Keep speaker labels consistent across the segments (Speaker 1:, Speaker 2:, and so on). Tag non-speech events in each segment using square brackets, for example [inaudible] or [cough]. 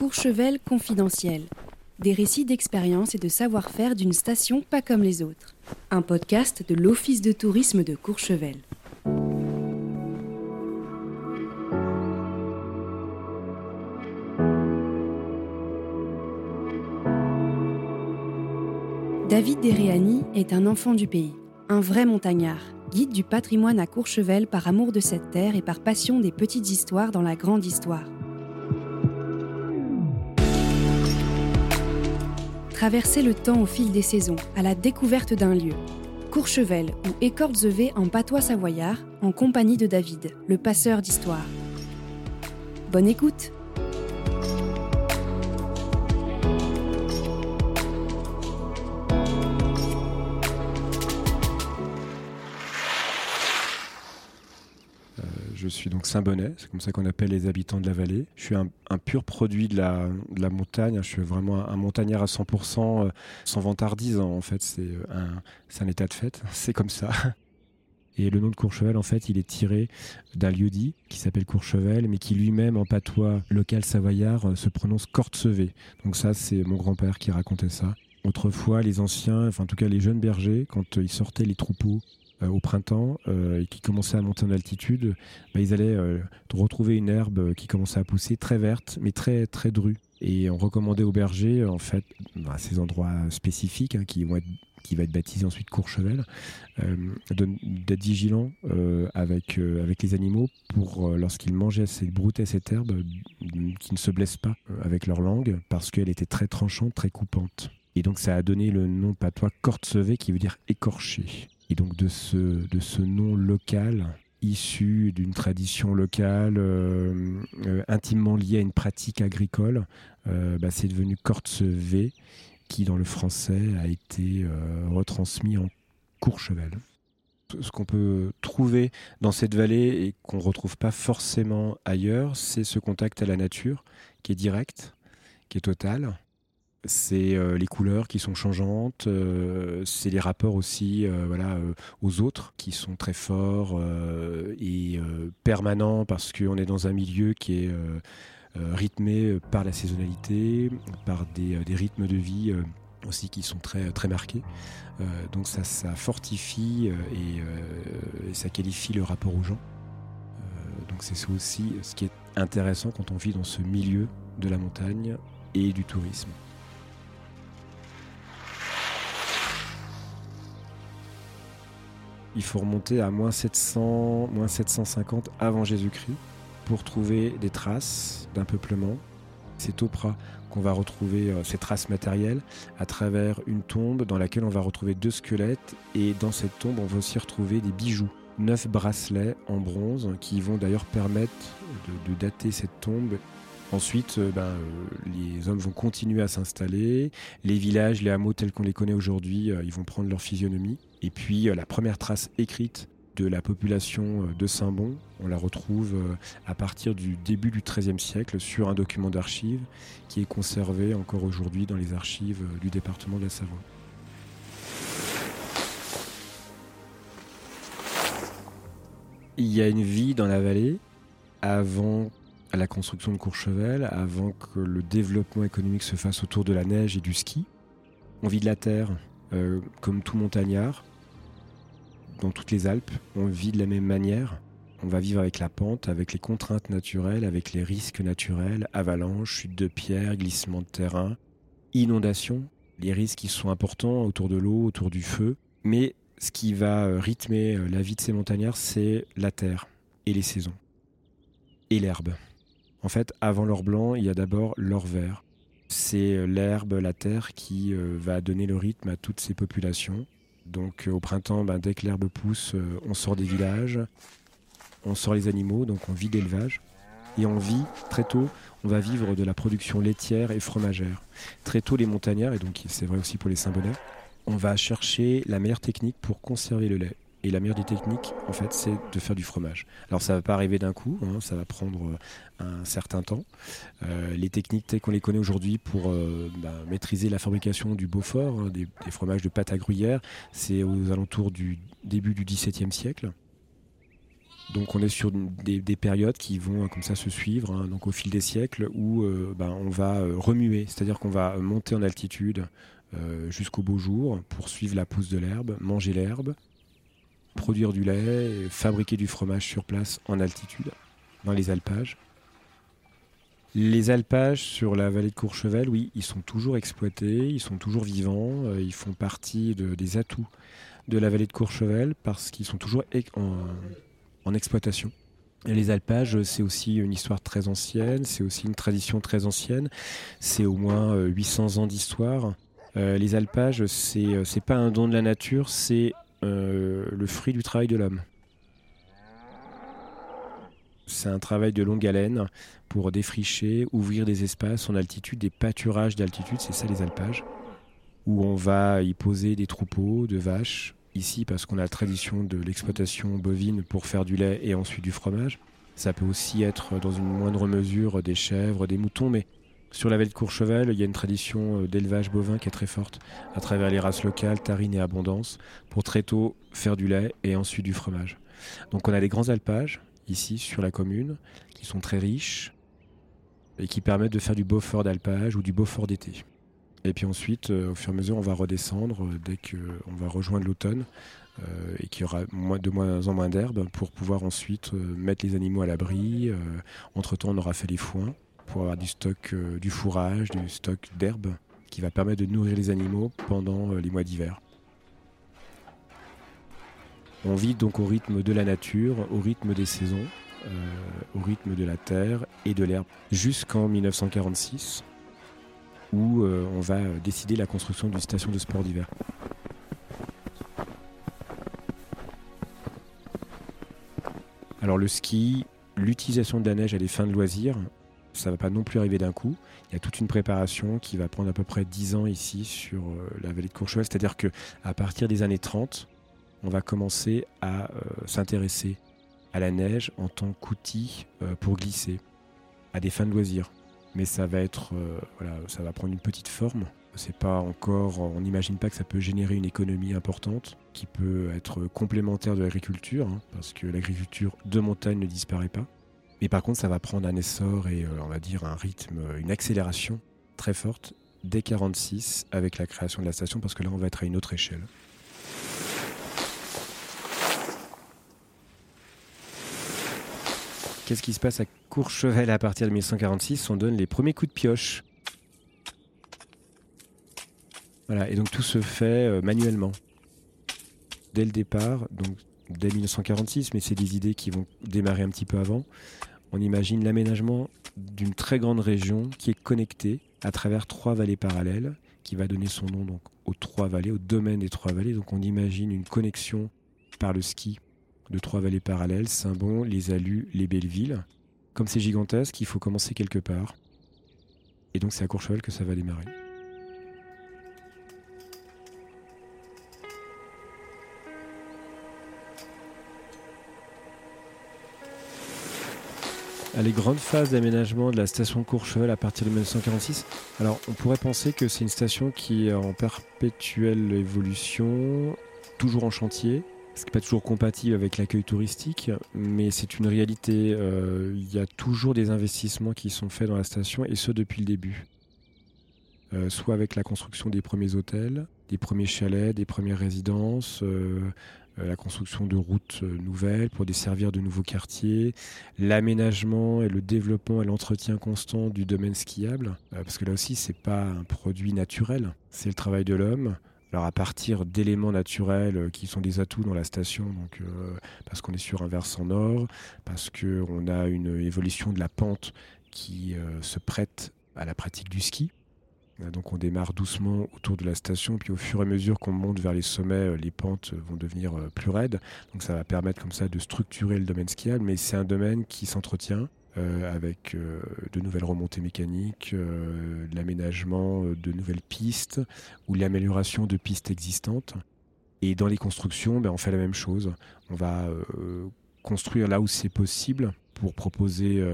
Speaker 1: Courchevel confidentiel. Des récits d'expérience et de savoir-faire d'une station pas comme les autres. Un podcast de l'Office de tourisme de Courchevel. David Deréani est un enfant du pays, un vrai montagnard, guide du patrimoine à Courchevel par amour de cette terre et par passion des petites histoires dans la grande histoire. Traverser le temps au fil des saisons, à la découverte d'un lieu. Courchevel ou Écorzevé en patois savoyard, en compagnie de David, le passeur d'histoire. Bonne écoute!
Speaker 2: Suis donc Saint-Bonnet, c'est comme ça qu'on appelle les habitants de la vallée. Je suis un, pur produit de la, montagne, je suis vraiment un, montagnard à 100%, euh, sans vantardise en fait, c'est euh, un, un état de fait, [laughs] c'est comme ça. Et le nom de Courchevel, en fait, il est tiré d'un lieu-dit qui s'appelle Courchevel, mais qui lui-même, en patois local savoyard, euh, se prononce Cortsevé. Donc ça, c'est mon grand-père qui racontait ça. Autrefois, les anciens, enfin en tout cas les jeunes bergers, quand ils sortaient les troupeaux au printemps euh, qui commençaient à monter en altitude, bah, ils allaient euh, retrouver une herbe qui commençait à pousser très verte, mais très très drue. Et on recommandait aux bergers, en fait, à ces endroits spécifiques hein, qui vont être qui va être baptisé ensuite Courchevel, d'être vigilant avec, avec les animaux pour, lorsqu'ils mangeaient, ces, broutaient cette herbe, qui ne se blessent pas avec leur langue parce qu'elle était très tranchante, très coupante. Et donc ça a donné le nom patois Cortsevé qui veut dire écorché. Et donc de ce, de ce nom local, issu d'une tradition locale euh, euh, intimement liée à une pratique agricole, euh, bah, c'est devenu Cortsevé, qui dans le français a été retransmis en Courchevel. Ce qu'on peut trouver dans cette vallée et qu'on ne retrouve pas forcément ailleurs, c'est ce contact à la nature qui est direct, qui est total, c'est euh, les couleurs qui sont changeantes, euh, c'est les rapports aussi euh, aux autres qui sont très forts et permanents parce qu'on est dans un milieu qui est rythmé par la saisonnalité, par des, rythmes de vie aussi qui sont très, marqués. donc ça, ça fortifie et, et, ça qualifie le rapport aux gens. donc c'est aussi ce qui est intéressant quand on vit dans ce milieu de la montagne et du tourisme. Il faut remonter à moins 700, moins 750 avant Jésus-Christ pour trouver des traces d'un peuplement. C'est au Prat qu'on va retrouver euh, ces traces matérielles à travers une tombe dans laquelle on va retrouver deux squelettes et dans cette tombe on va aussi retrouver des bijoux. Neuf bracelets en bronze qui vont d'ailleurs permettre de, dater cette tombe Ensuite, euh, ben, euh, les hommes vont continuer à s'installer. Les villages, les hameaux tels qu'on les connaît aujourd'hui, ils vont prendre leur physionomie. Et puis euh, la première trace écrite de la population euh, de Saint-Bon, on la retrouve euh, à partir du début du XIIIe siècle sur un document d'archives qui est conservé encore aujourd'hui dans les archives du département de la Savoie. Il y a une vie dans la vallée avant la construction de Courchevel, avant que le développement économique se fasse autour de la neige et du ski. On vit de la terre, comme tout montagnard dans toutes les Alpes, on vit de la même manière. On va vivre avec la pente, avec les contraintes naturelles, avec les risques naturels, avalanches, chutes de pierres, glissements de terrain, inondations, les risques qui sont importants autour de l'eau, autour du feu. Mais ce qui va euh, rythmer euh, la vie de ces montagnards, c'est la terre et les saisons. Et l'herbe. En fait, avant l'or blanc, il y a d'abord l'or vert. C'est euh, l'herbe, la terre qui va donner le rythme à toutes ces populations. Donc euh, au printemps, ben, dès que l'herbe pousse, euh, on sort des villages, on sort les animaux, donc on vit d'élevage. Et on vit très tôt, on va vivre de la production laitière et fromagère. Très tôt, les montagnards, et donc c'est vrai aussi pour les Saint-Bonnet, on va chercher la meilleure technique pour conserver le lait. Et la meilleure des techniques, en fait, c'est de faire du fromage. Alors ça va pas arriver d'un coup, hein, ça va prendre euh, un certain temps. Euh, les techniques telles qu'on les connaît aujourd'hui pour euh, bah, maîtriser la fabrication du Beaufort, hein, des, fromages de pâte à gruyère, c'est aux alentours du début du XVIIe siècle. Donc on est sur des, périodes qui vont comme ça se suivre, hein, donc au fil des siècles, où ben, on va remuer, c'est-à-dire qu'on va monter en altitude jusqu'au beau jour pour suivre la pousse de l'herbe, manger l'herbe, produire du lait, fabriquer du fromage sur place en altitude, dans les alpages. Les alpages sur la vallée de Courchevel, oui, ils sont toujours exploités, ils sont toujours vivants, euh, ils font partie des atouts de la vallée de Courchevel parce qu'ils sont toujours en, exploitation. les alpages, c'est aussi une histoire très ancienne, c'est aussi une tradition très ancienne, c'est au moins 800 euh, ans d'histoire. Euh, les alpages, c'est pas un don de la nature, c'est le fruit du travail de l'homme. C'est un travail de longue haleine pour défricher, ouvrir des espaces en altitude, des pâturages d'altitude, c'est ça les alpages, où on va y poser des troupeaux de vaches, ici parce qu'on a la tradition de l'exploitation bovine pour faire du lait et ensuite du fromage. Ça peut aussi être dans une moindre mesure des chèvres, des moutons, mais sur la vallée de Courchevel, il y a une tradition d'élevage bovin qui est très forte, à travers les races locales, Tarine et Abondance, pour très tôt faire du lait et ensuite du fromage. Donc on a des grands alpages, ici sur la commune, qui sont très riches et qui permettent de faire du Beaufort d'alpage ou du Beaufort d'été. Et puis ensuite, euh, au fur et à mesure, on va redescendre euh, dès qu'on va rejoindre l'automne euh, et qu'il y aura de moins en moins d'herbe pour pouvoir ensuite mettre les animaux à l'abri. entre-temps, on aura fait les foins pour avoir du stock, du fourrage, du stock d'herbe qui va permettre de nourrir les animaux pendant les mois d'hiver. On vit donc au rythme de la nature, au rythme des saisons, euh, au rythme de la terre et de l'herbe, jusqu'en 1946, où euh, on va décider la construction d'une station de sport d'hiver. Alors le ski, l'utilisation de la neige à des fins de loisirs, ça va pas non plus arriver d'un coup. Il y a toute une préparation qui va prendre à peu près 10 ans ici sur euh, la vallée de Courchevel. C'est-à-dire que à partir des années 30, on va commencer à euh, s'intéresser à la neige en tant qu'outil euh, pour glisser, à des fins de loisirs. Mais ça va être, voilà, ça va prendre une petite forme. C'est pas encore, on n'imagine pas que ça peut générer une économie importante qui peut être complémentaire de l'agriculture, hein, parce que l'agriculture de montagne ne disparaît pas. Mais par contre, ça va prendre un essor et on va dire un rythme, une accélération très forte dès 46 avec la création de la station, parce que là, on va être à une autre échelle. Qu'est-ce qui se passe à Courchevel à partir de 1946 On donne les premiers coups de pioche. Voilà, et donc tout se fait euh, manuellement. Dès le départ, donc dès 1946, mais c'est des idées qui vont démarrer un petit peu avant. On imagine l'aménagement d'une très grande région qui est connectée à travers trois vallées parallèles, qui va donner son nom aux trois vallées, au domaine des trois vallées. Donc on imagine une connexion par le ski de trois vallées parallèles, Saint-Bon, les Alus, les Bellevilles. Comme c'est gigantesque, il faut commencer quelque part. Et donc c'est à Courchevel que ça va démarrer. Les grandes phases d'aménagement de la station Courchevel à partir de 1946. Alors, on pourrait penser que c'est une station qui est en perpétuelle évolution, toujours en chantier, ce qui n'est pas toujours compatible avec l'accueil touristique, mais c'est une réalité. Euh, il y a toujours des investissements qui sont faits dans la station, et ce depuis le début. Euh, soit avec la construction des premiers hôtels, des premiers chalets, des premières résidences, euh, la construction de routes nouvelles pour desservir de nouveaux quartiers, l'aménagement et le développement et l'entretien constant du domaine skiable, parce que là aussi c'est pas un produit naturel, c'est le travail de l'homme. Alors à partir d'éléments naturels euh, qui sont des atouts dans la station, donc euh, parce qu'on est sur un versant nord, parce qu'on a une évolution de la pente qui euh, se prête à la pratique du ski. Donc on démarre doucement autour de la station, puis au fur et à mesure qu'on monte vers les sommets, les pentes vont devenir plus raides. Donc ça va permettre comme ça de structurer le domaine skiable, mais c'est un domaine qui s'entretient, euh, avec euh, de nouvelles remontées mécaniques, euh, l'aménagement de nouvelles pistes ou l'amélioration de pistes existantes. Et dans les constructions, ben, on fait la même chose. On va construire là où c'est possible pour proposer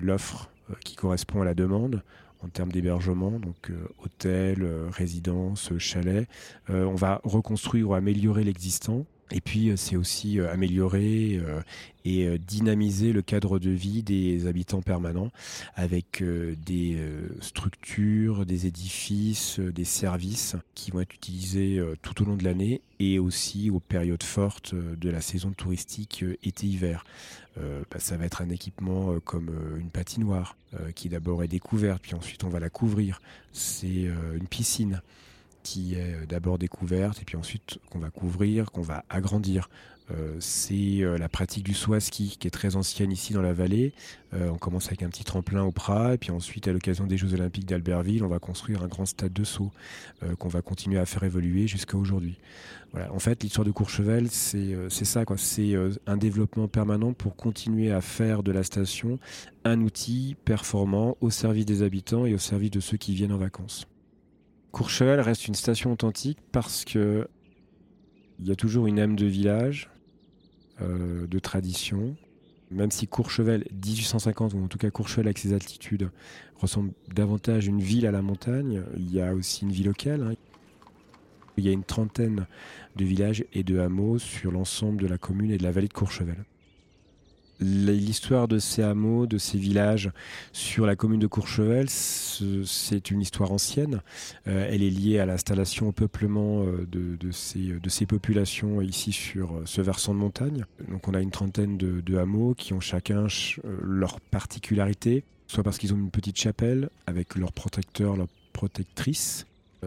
Speaker 2: l'offre qui correspond à la demande en termes d'hébergement, donc hôtel, résidence, chalet. on va reconstruire ou améliorer l'existant Et puis, euh, c'est aussi euh, améliorer euh, et dynamiser le cadre de vie des habitants permanents avec des structures, des édifices, des services qui vont être utilisés tout au long de l'année et aussi aux périodes fortes de la saison touristique été-hiver. Bah, ça va être un équipement comme une patinoire qui d'abord est découverte, puis ensuite on va la couvrir. C'est une piscine qui est euh, d'abord découverte et puis ensuite qu'on va couvrir, qu'on va agrandir. Euh, c'est euh, la pratique du saut à ski qui est très ancienne ici dans la vallée. on commence avec un petit tremplin au Prat et puis ensuite à l'occasion des Jeux Olympiques d'Albertville, on va construire un grand stade de saut qu'on va continuer à faire évoluer jusqu'à aujourd'hui. Voilà. En fait, l'histoire de Courchevel, c'est ça. C'est un développement permanent pour continuer à faire de la station un outil performant au service des habitants et au service de ceux qui viennent en vacances. Courchevel reste une station authentique parce que il y a toujours une âme de village, euh, de tradition. Même si Courchevel 1850, ou en tout cas Courchevel avec ses altitudes, ressemble davantage à une ville à la montagne, il y a aussi une vie locale. Hein. Il y a une trentaine de villages et de hameaux sur l'ensemble de la commune et de la vallée de Courchevel. L'histoire de ces hameaux, de ces villages sur la commune de Courchevel, c'est une histoire ancienne. Euh, elle est liée à l'installation, au peuplement euh, de, ces, populations ici sur euh, ce versant de montagne. Donc on a une trentaine de, hameaux qui ont chacun leur particularité, soit parce qu'ils ont une petite chapelle avec leurs protecteurs, leurs protectrices.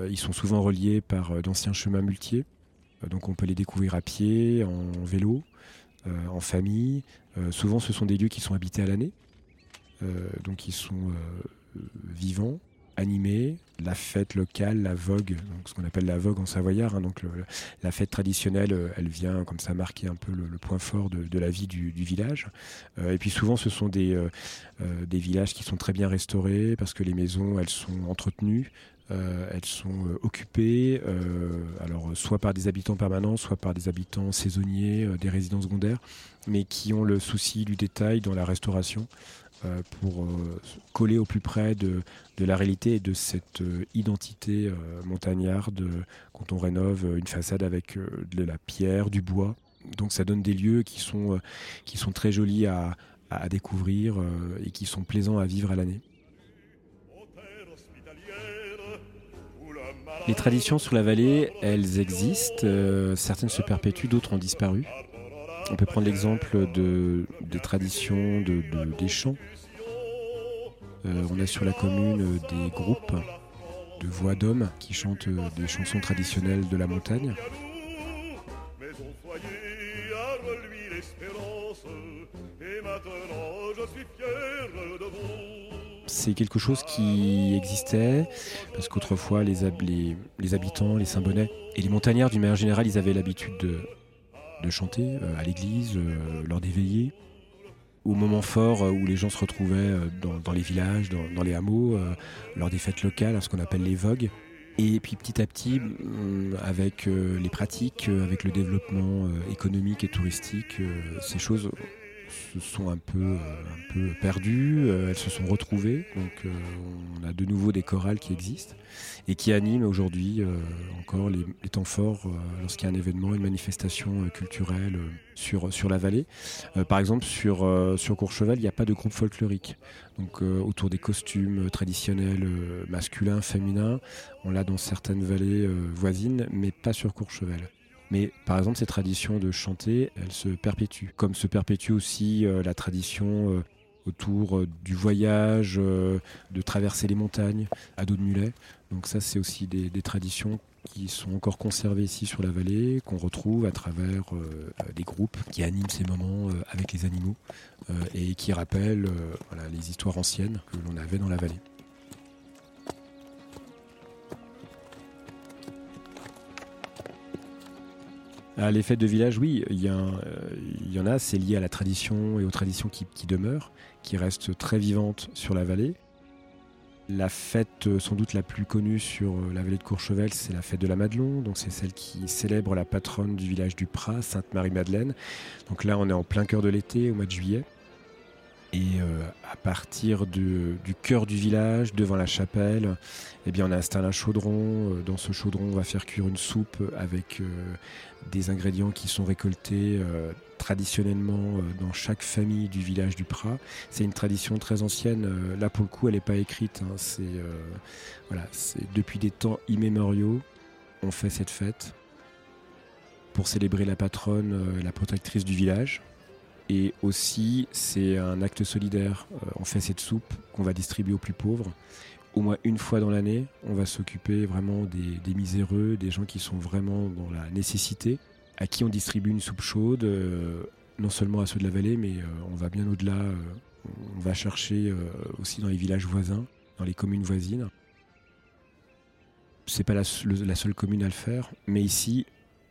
Speaker 2: Ils sont souvent reliés par d'anciens chemins muletiers. Donc on peut les découvrir à pied, en vélo. Euh, en famille. Euh, souvent, ce sont des lieux qui sont habités à l'année, euh, donc ils sont vivants, animés, la fête locale, la vogue, donc ce qu'on appelle la vogue en savoyard. Hein, donc la fête traditionnelle, elle vient comme ça marquer un peu le, point fort de, la vie du, village. et puis souvent, ce sont des, des villages qui sont très bien restaurés parce que les maisons, elles sont entretenues. Euh, elles sont euh, occupées, euh, alors soit par des habitants permanents, soit par des habitants saisonniers, des résidents secondaires, mais qui ont le souci du détail dans la restauration pour coller au plus près de, de, la réalité et de cette identité montagnarde quand on rénove une façade avec de la pierre, du bois. Donc ça donne des lieux qui sont, qui sont très jolis à, à découvrir et qui sont plaisants à vivre à l'année. Les traditions sur la vallée, elles existent. Euh, certaines se perpétuent, d'autres ont disparu. On peut prendre l'exemple de, des traditions de, des chants. Euh, on a sur la commune des groupes de voix d'hommes qui chantent des chansons traditionnelles de la montagne c'est quelque chose qui existait, parce qu'autrefois, les, habitants, les Saint-Bonnet et les montagnards, d'une manière générale, ils avaient l'habitude de, chanter euh, à l'église, euh, lors des veillées, au moment fort euh, où les gens se retrouvaient dans, les villages, dans, les hameaux, lors des fêtes locales, ce qu'on appelle les vogues. Et puis petit à petit, avec les pratiques, avec le développement économique et touristique, ces choses se sont un peu, euh, un peu perdues, euh, elles se sont retrouvées. Donc euh, on a de nouveau des chorales qui existent et qui animent aujourd'hui encore les, temps forts lorsqu'il y a un événement, une manifestation culturelle sur, sur la vallée. par exemple, sur, sur Courchevel, il n'y a pas de groupe folklorique. Donc autour des costumes traditionnels masculins, féminins, on l'a dans certaines vallées voisines, mais pas sur Courchevel. Mais par exemple, cette tradition de chanter, elle se perpétue. Comme se perpétue aussi euh, la tradition euh, autour euh, du voyage, de traverser les montagnes à dos de mulet. Donc ça, c'est aussi des, traditions qui sont encore conservées ici sur la vallée, qu'on retrouve à travers des groupes qui animent ces moments avec les animaux et qui rappellent les histoires anciennes que l'on avait dans la vallée. Ah, les fêtes de village, oui, il y, euh, y, en a, c'est lié à la tradition et aux traditions qui, demeurent, qui restent très vivantes sur la vallée. La fête euh, sans doute la plus connue sur euh, la vallée de Courchevel, c'est la fête de la Madelon. Donc c'est celle qui célèbre la patronne du village du Prat, Sainte-Marie-Madeleine. Donc là, on est en plein cœur de l'été, au mois de juillet. Et à partir du, cœur du village, devant la chapelle, eh bien, on installe un chaudron. Euh, dans ce chaudron, on va faire cuire une soupe avec des ingrédients qui sont récoltés traditionnellement dans chaque famille du village du Prat. C'est une tradition très ancienne. Là, pour le coup, elle n'est pas écrite. Hein. C'est voilà, depuis des temps immémoriaux, on fait cette fête pour célébrer la patronne, la protectrice du village. Et aussi, c'est un acte solidaire. Euh, on fait cette soupe qu'on va distribuer aux plus pauvres. Au moins une fois dans l'année, on va s'occuper vraiment des, miséreux, des gens qui sont vraiment dans la nécessité, à qui on distribue une soupe chaude, euh, non seulement à ceux de la vallée, mais euh, on va bien au-delà. on va chercher aussi dans les villages voisins, dans les communes voisines. C'est pas la seule commune à le faire, mais ici,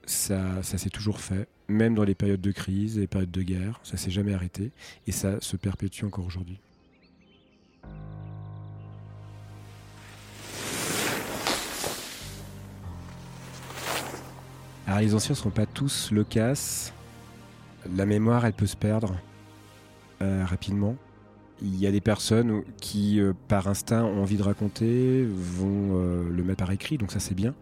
Speaker 2: ça, s'est toujours fait, même dans les périodes de crise, les périodes de guerre, ça s'est jamais arrêté et ça se perpétue encore aujourd'hui. Alors les anciens ne sont pas tous loquaces. La mémoire, elle peut se perdre euh, rapidement. Il y a des personnes qui, euh, par instinct, ont envie de raconter, vont euh, le mettre par écrit, donc ça c'est bien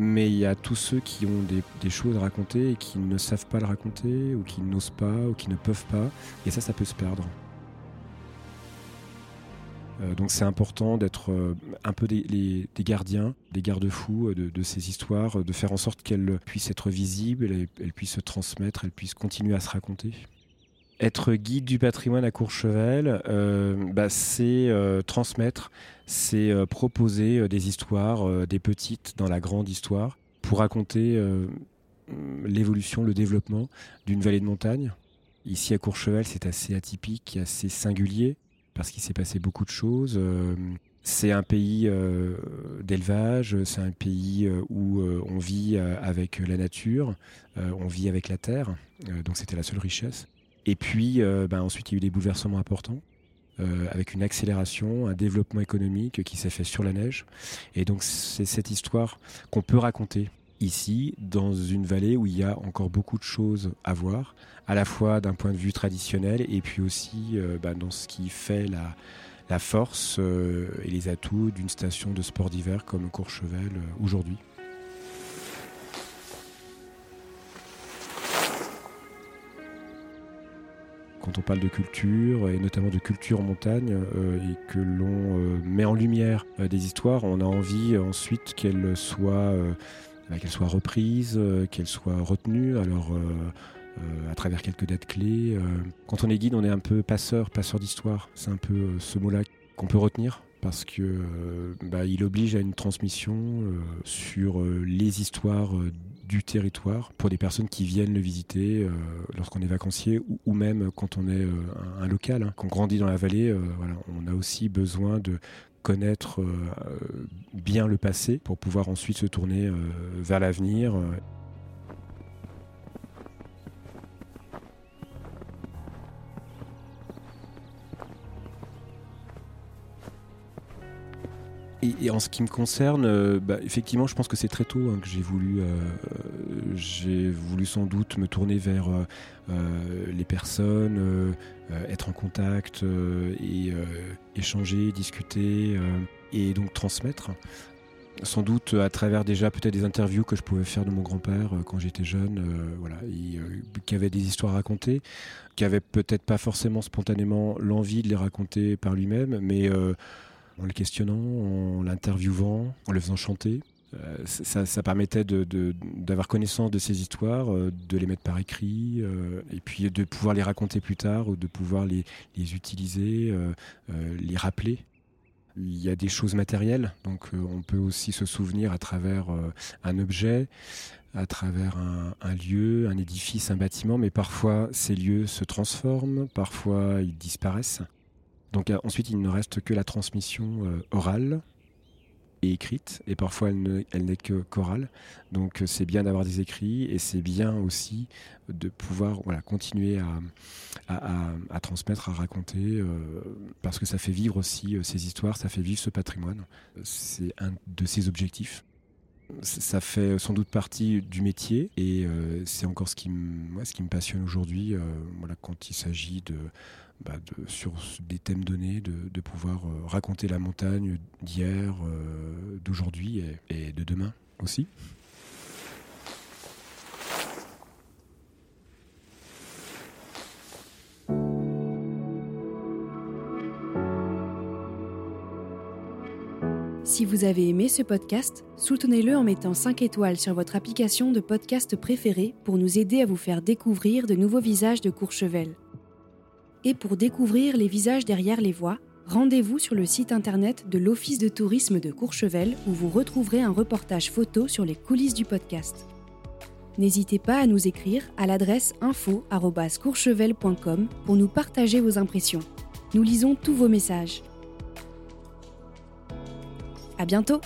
Speaker 2: mais il y a tous ceux qui ont des, choses à raconter et qui ne savent pas le raconter, ou qui n'osent pas, ou qui ne peuvent pas, et ça, ça peut se perdre. Euh, donc c'est important d'être euh, un peu des, gardiens, des garde-fous euh, de, ces histoires, de faire en sorte qu'elles puissent être visibles, elles puissent se transmettre, elles puissent continuer à se raconter. Être guide du patrimoine à Courchevel, euh, bah, c'est euh, transmettre, c'est euh, proposer des histoires, des petites dans la grande histoire, pour raconter l'évolution, le développement d'une vallée de montagne. Ici à Courchevel, c'est assez atypique, assez singulier, parce qu'il s'est passé beaucoup de choses. c'est un pays d'élevage, c'est un pays où on vit avec la nature, on vit avec la terre, donc c'était la seule richesse. Et puis, euh, ben, ensuite, il y a eu des bouleversements importants. Euh, avec une accélération, un développement économique qui s'est fait sur la neige. Et donc c'est cette histoire qu'on peut raconter ici, dans une vallée où il y a encore beaucoup de choses à voir, à la fois d'un point de vue traditionnel et puis aussi euh, ben, dans ce qui fait la, force et les atouts d'une station de sport d'hiver comme Courchevel aujourd'hui. Quand on parle de culture, et notamment de culture montagne, euh, et que l'on euh, met en lumière euh, des histoires, on a envie ensuite qu'elles soient, qu'elles soient reprises, qu'elles soient retenues. Alors, à travers quelques dates clés. Quand on est guide, on est un peu passeur, passeur d'histoire. C'est un peu ce mot-là qu'on peut retenir parce que bah, il oblige à une transmission sur les histoires du territoire pour des personnes qui viennent le visiter euh, lorsqu'on est vacancier ou, même quand on est euh, un, local, hein. qu'on grandit dans la vallée. Euh, on a aussi besoin de connaître bien le passé pour pouvoir ensuite se tourner vers l'avenir. Et, en ce qui me concerne, euh, bah, effectivement, je pense que c'est très tôt hein, que j'ai voulu, euh, j'ai voulu sans doute me tourner vers euh, les personnes, être en contact et échanger, discuter et donc transmettre. Sans doute à travers déjà peut-être des interviews que je pouvais faire de mon grand-père quand j'étais jeune, voilà, qui avait des histoires à raconter, qui avait peut-être pas forcément spontanément l'envie de les raconter par lui-même, mais en le questionnant, en l'interviewant, en le faisant chanter. Euh, ça, permettait d'avoir connaissance de ces histoires, euh, de les mettre par écrit, euh, et puis de pouvoir les raconter plus tard ou de pouvoir les, utiliser, les rappeler. Il y a des choses matérielles, donc on peut aussi se souvenir à travers un objet, à travers un, lieu, un édifice, un bâtiment, mais parfois ces lieux se transforment, parfois ils disparaissent. Donc euh, ensuite, il ne reste que la transmission euh, orale et écrite, et parfois elle, n'est que chorale. Donc euh, c'est bien d'avoir des écrits, et c'est bien aussi de pouvoir continuer à, transmettre, à raconter, parce que ça fait vivre aussi ces histoires, ça fait vivre ce patrimoine. C'est un de ses objectifs ça fait sans doute partie du métier et c'est encore ce qui me, ce qui me passionne aujourd'hui voilà, quand il s'agit de, bah, sur des thèmes donnés, de, pouvoir raconter la montagne d'hier, d'aujourd'hui et de demain aussi.
Speaker 1: Si vous avez aimé ce podcast, soutenez-le en mettant 5 étoiles sur votre application de podcast préférée pour nous aider à vous faire découvrir de nouveaux visages de Courchevel. Et pour découvrir les visages derrière les voix, rendez-vous sur le site internet de l'Office de tourisme de Courchevel où vous retrouverez un reportage photo sur les coulisses du podcast. N'hésitez pas à nous écrire à l'adresse info@courchevel.com pour nous partager vos impressions. Nous lisons tous vos messages. À bientôt!